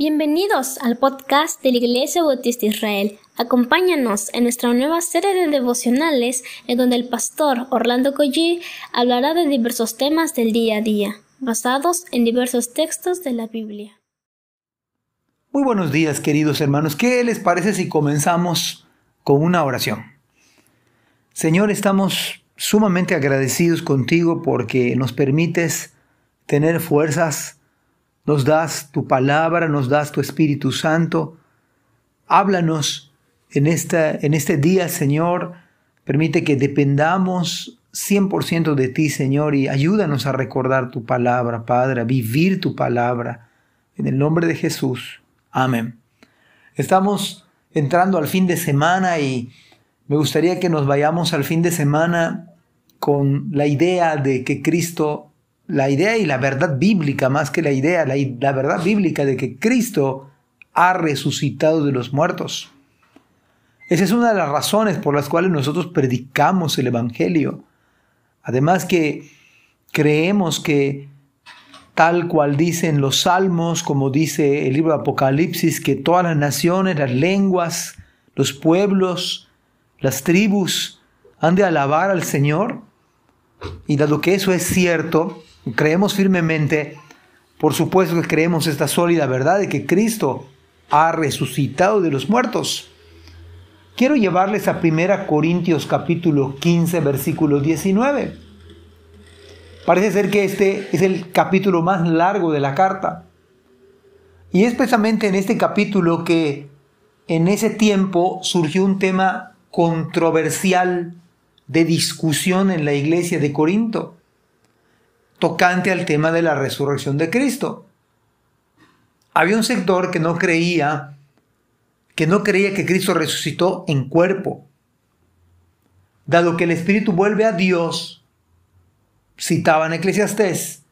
Bienvenidos al podcast de la Iglesia Bautista Israel. Acompáñanos en nuestra nueva serie de devocionales en donde el pastor Orlando Collie hablará de diversos temas del día a día, basados en diversos textos de la Biblia. Muy buenos días queridos hermanos. ¿Qué les parece si comenzamos con una oración? Señor, estamos sumamente agradecidos contigo porque nos permites tener fuerzas nos das tu palabra, nos das tu Espíritu Santo. Háblanos en, esta, en este día, Señor. Permite que dependamos 100% de ti, Señor, y ayúdanos a recordar tu palabra, Padre, a vivir tu palabra. En el nombre de Jesús. Amén. Estamos entrando al fin de semana y me gustaría que nos vayamos al fin de semana con la idea de que Cristo la idea y la verdad bíblica, más que la idea, la, verdad bíblica de que Cristo ha resucitado de los muertos. Esa es una de las razones por las cuales nosotros predicamos el Evangelio. Además que creemos que tal cual dicen los salmos, como dice el libro de Apocalipsis, que todas las naciones, las lenguas, los pueblos, las tribus han de alabar al Señor. Y dado que eso es cierto, creemos firmemente, por supuesto que creemos esta sólida verdad de que Cristo ha resucitado de los muertos. Quiero llevarles a 1 Corintios capítulo 15 versículo 19. Parece ser que este es el capítulo más largo de la carta. Y es precisamente en este capítulo que en ese tiempo surgió un tema controversial de discusión en la iglesia de Corinto tocante al tema de la resurrección de Cristo. Había un sector que no creía que no creía que Cristo resucitó en cuerpo. Dado que el espíritu vuelve a Dios, citaban Eclesiastés,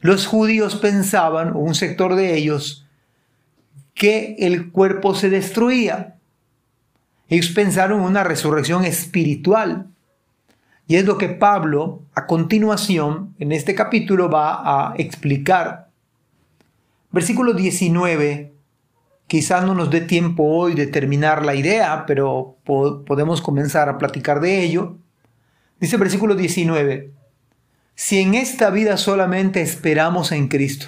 los judíos pensaban, o un sector de ellos, que el cuerpo se destruía. Ellos pensaron en una resurrección espiritual. Y es lo que Pablo a continuación en este capítulo va a explicar. Versículo 19, quizás no nos dé tiempo hoy de terminar la idea, pero podemos comenzar a platicar de ello. Dice versículo 19, si en esta vida solamente esperamos en Cristo,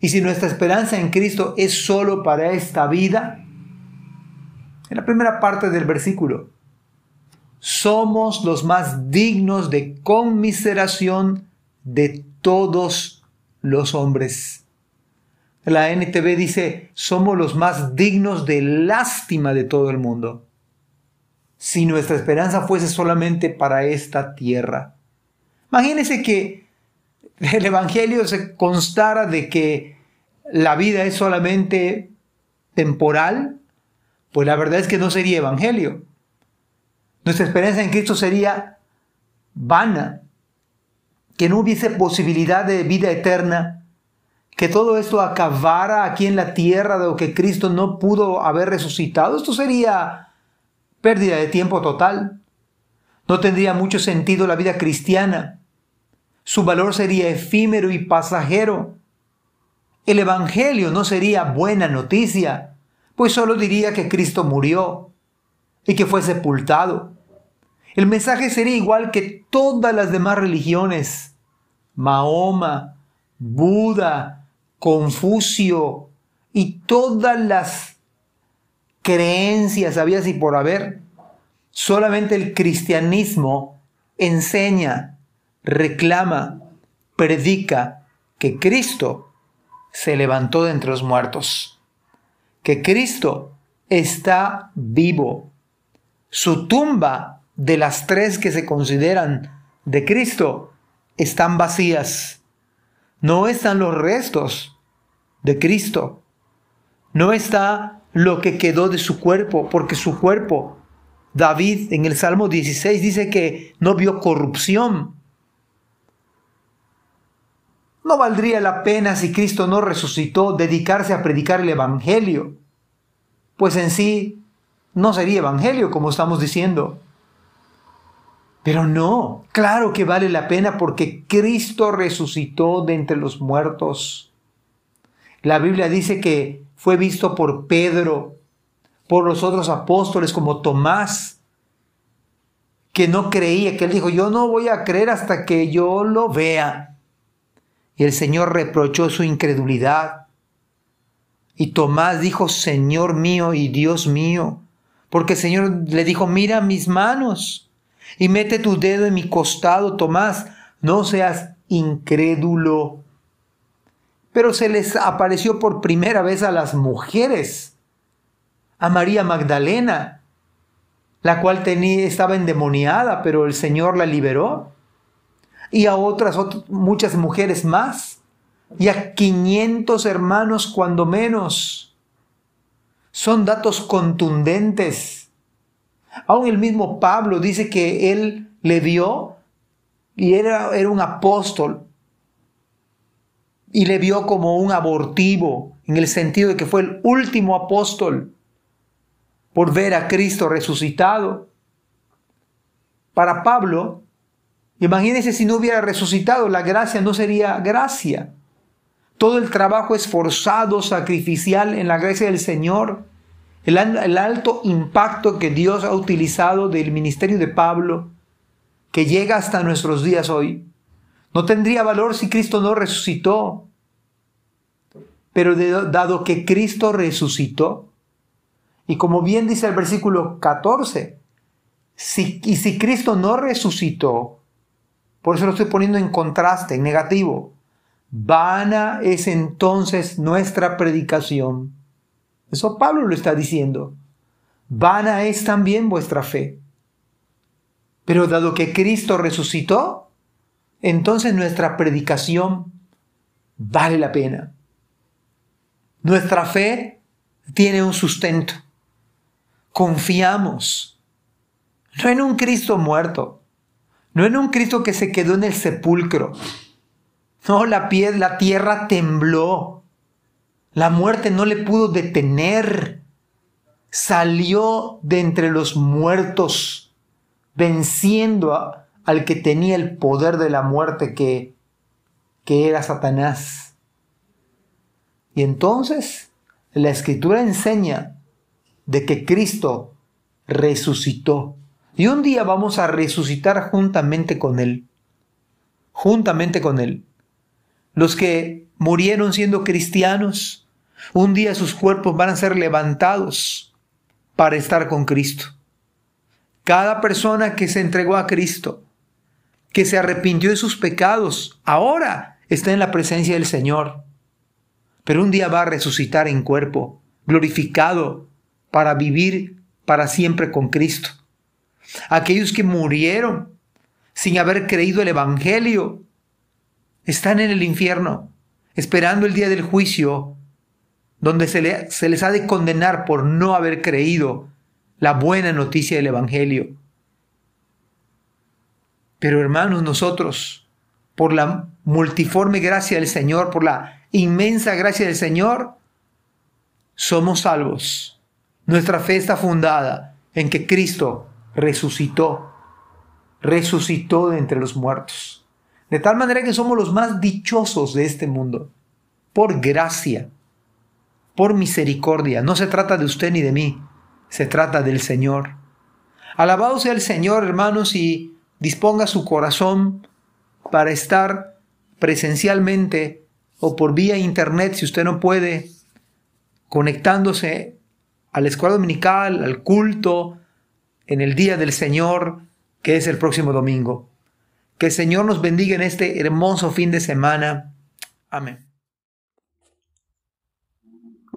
y si nuestra esperanza en Cristo es solo para esta vida, en la primera parte del versículo, somos los más dignos de conmiseración de todos los hombres. La NTV dice, somos los más dignos de lástima de todo el mundo. Si nuestra esperanza fuese solamente para esta tierra. Imagínense que el Evangelio se constara de que la vida es solamente temporal, pues la verdad es que no sería Evangelio. Nuestra esperanza en Cristo sería vana, que no hubiese posibilidad de vida eterna, que todo esto acabara aquí en la tierra, de lo que Cristo no pudo haber resucitado. Esto sería pérdida de tiempo total. No tendría mucho sentido la vida cristiana. Su valor sería efímero y pasajero. El Evangelio no sería buena noticia, pues solo diría que Cristo murió y que fue sepultado. El mensaje sería igual que todas las demás religiones. Mahoma, Buda, Confucio y todas las creencias había y por haber. Solamente el cristianismo enseña, reclama, predica que Cristo se levantó de entre los muertos, que Cristo está vivo. Su tumba de las tres que se consideran de Cristo están vacías. No están los restos de Cristo. No está lo que quedó de su cuerpo, porque su cuerpo, David en el Salmo 16 dice que no vio corrupción. No valdría la pena si Cristo no resucitó dedicarse a predicar el Evangelio, pues en sí no sería Evangelio como estamos diciendo. Pero no, claro que vale la pena porque Cristo resucitó de entre los muertos. La Biblia dice que fue visto por Pedro, por los otros apóstoles como Tomás, que no creía, que él dijo, yo no voy a creer hasta que yo lo vea. Y el Señor reprochó su incredulidad. Y Tomás dijo, Señor mío y Dios mío, porque el Señor le dijo, mira mis manos y mete tu dedo en mi costado, Tomás, no seas incrédulo. Pero se les apareció por primera vez a las mujeres, a María Magdalena, la cual tenía, estaba endemoniada, pero el Señor la liberó, y a otras, otras muchas mujeres más, y a 500 hermanos cuando menos. Son datos contundentes. Aún el mismo Pablo dice que él le vio y era, era un apóstol y le vio como un abortivo en el sentido de que fue el último apóstol por ver a Cristo resucitado. Para Pablo, imagínense si no hubiera resucitado, la gracia no sería gracia. Todo el trabajo esforzado, sacrificial en la gracia del Señor, el, alto impacto que Dios ha utilizado del ministerio de Pablo, que llega hasta nuestros días hoy, no tendría valor si Cristo no resucitó. Pero dado que Cristo resucitó, y como bien dice el versículo 14, si, y si Cristo no resucitó, por eso lo estoy poniendo en contraste, en negativo, vana es entonces nuestra predicación. Eso Pablo lo está diciendo. Vana es también vuestra fe. Pero dado que Cristo resucitó, entonces nuestra predicación vale la pena. Nuestra fe tiene un sustento. Confiamos. No en un Cristo muerto, no en un Cristo que se quedó en el sepulcro. No, la, la tierra tembló. La muerte no le pudo detener. Salió de entre los muertos, venciendo al que tenía el poder de la muerte que, era Satanás. Y entonces la escritura enseña de que Cristo resucitó. Y un día vamos a resucitar juntamente con Él. Juntamente con Él. Los que murieron siendo cristianos, un día sus cuerpos van a ser levantados para estar con Cristo. Cada persona que se entregó a Cristo, que se arrepintió de sus pecados, ahora está en la presencia del Señor pero un día va a resucitar en cuerpo, glorificado, para vivir para siempre con Cristo. Aquellos que murieron sin haber creído el Evangelio están en el infierno, esperando el día del juicio, donde se, les ha de condenar por no haber creído la buena noticia del Evangelio. Pero hermanos, nosotros, por la multiforme gracia del Señor, por la inmensa gracia del Señor, somos salvos. Nuestra fe está fundada en que Cristo resucitó, resucitó de entre los muertos. De tal manera que somos los más dichosos de este mundo, por gracia, por misericordia. No se trata de usted ni de mí, se trata del Señor. Alabado sea el Señor, hermanos, y disponga su corazón para estar presencialmente o por vía internet, si usted no puede, conectándose a la escuela dominical, al culto, en el día del Señor, que es el próximo domingo. Que el Señor nos bendiga en este hermoso fin de semana. Amén.